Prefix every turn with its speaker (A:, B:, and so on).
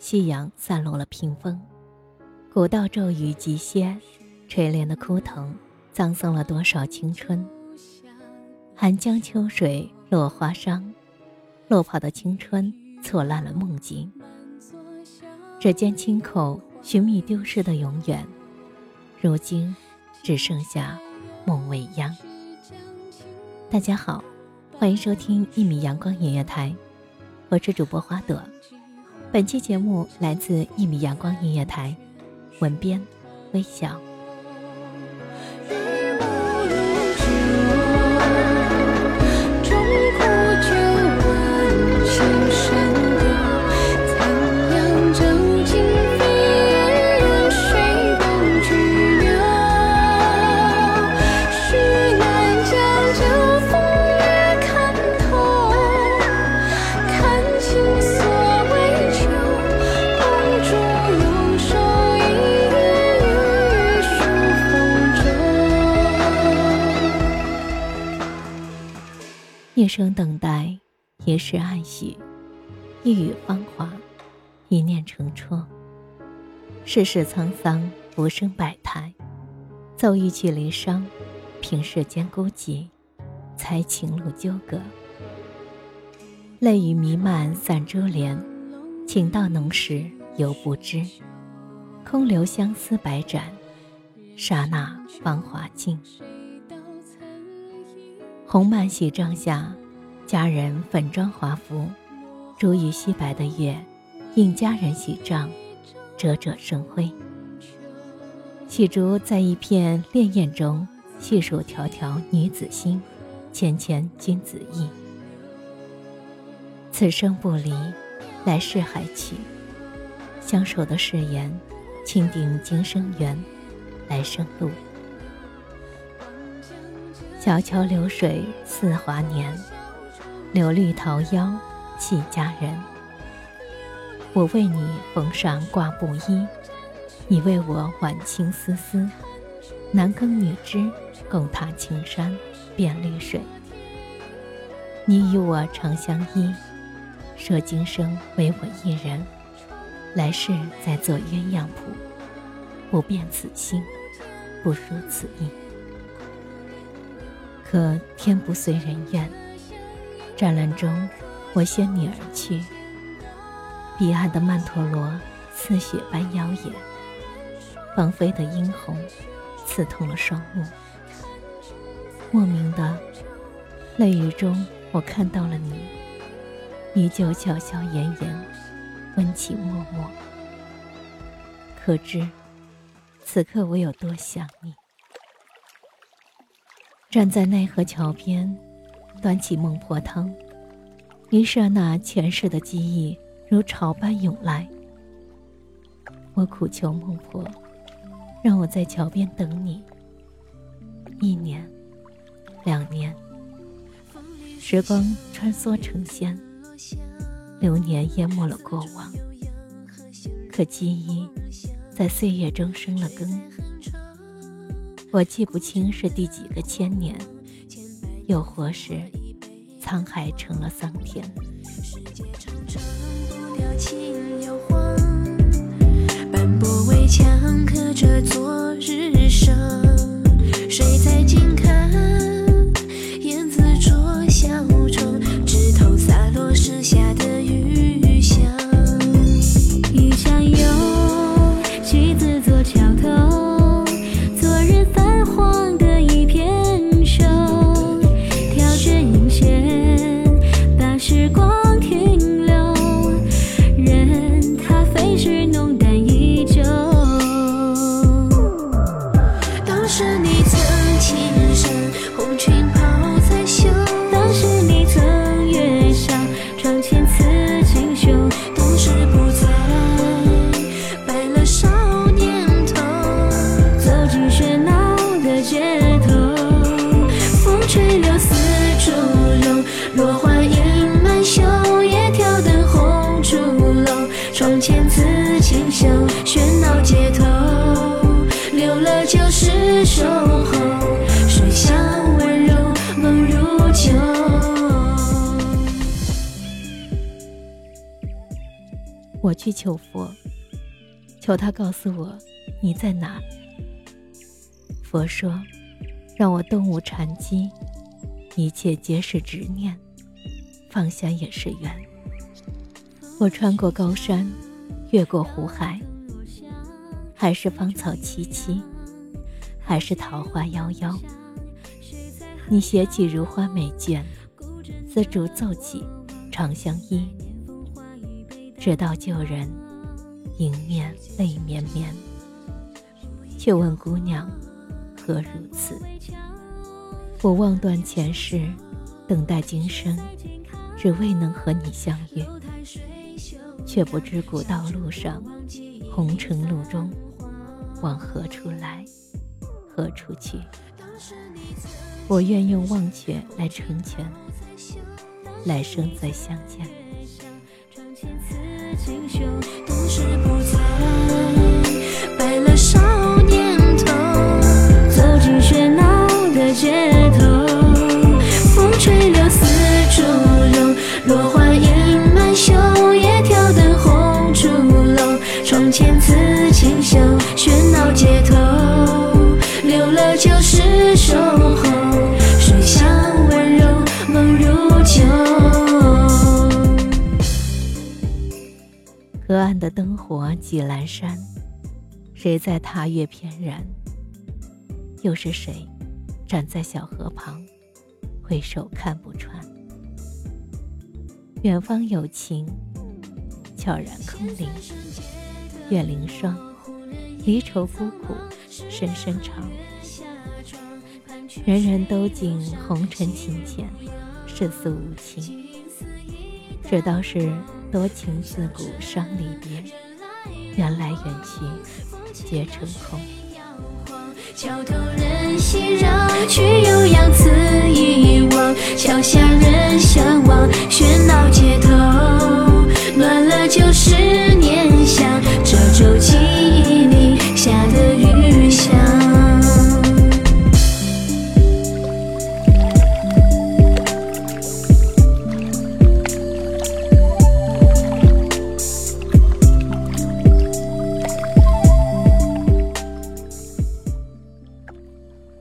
A: 夕阳散落了屏风，古道骤雨急歇，垂帘的枯藤，葬送了多少青春？寒江秋水落花伤，落跑的青春错烂了梦境。指尖轻叩，寻觅丢失的永远，如今只剩下梦未央。大家好，欢迎收听一米阳光音乐台。我是主播花朵，本期节目来自一米阳光音乐台，文编微笑。生等待，一世爱许，一语芳华，一念成戳。世事沧桑，浮生百态，奏一曲离殇，凭世间孤寂，才情路纠葛。泪雨弥漫散珠帘，情到浓时犹不知。空留相思百盏，刹那芳华尽。红满喜帐下，佳人粉妆华服，珠玉西白的月，映佳人喜帐，灼灼生辉。喜竹在一片潋滟中，细数迢迢女子心，纤纤君子意。此生不离，来世还娶。相守的誓言，钦定今生缘，来生路。小桥流水似华年，柳绿桃夭系佳人。我为你缝上挂布衣，你为我挽青丝丝。男耕女织，共踏青山遍绿水。你与我长相依，说今生唯我一人，来世再做鸳鸯谱，不变此心，不输此意。可天不遂人愿，湛蓝中，我先你而去。彼岸的曼陀罗似雪般妖冶，芳菲的殷红刺痛了双目。莫名的泪雨中，我看到了你，依旧巧笑颜颜，温情脉脉。可知此刻我有多想你。站在奈何桥边，端起孟婆汤，一刹那，前世的记忆如潮般涌来。我苦求孟婆，让我在桥边等你。一年，两年，时光穿梭成仙，流年淹没了过往，可记忆在岁月中生了根。我记不清是第几个千年，又或是沧海成了桑田。
B: 斑驳围墙刻着昨日伤，谁在静看？燕子啄小窗，枝头洒落时下
A: 我去求佛，求他告诉我你在哪。佛说，让我动物禅机，一切皆是执念，放下也是缘。我穿过高山，越过湖海，还是芳草萋萋，还是桃花夭夭。你携起如花美眷，丝竹奏起，长相依。直到旧人迎面泪绵绵，却问姑娘何如此？我望断前世，等待今生，只为能和你相遇，却不知古道路上，红尘路中，往何处来，何处去？我愿用忘却来成全，来生再相见。
B: 清秀都是不再白了少年头走进喧闹的街头风吹柳丝竹动落花盈满袖灯
A: 火几阑珊，谁在踏月翩然？又是谁站在小河旁，回首看不穿？远方有情，悄然空灵。月凌霜，离愁孤苦，深深长。人人都敬红尘情浅，世俗无情。这倒是多情自古伤离别，缘来缘去皆成空。
B: 桥头人熙攘，却又扬此一望。桥下人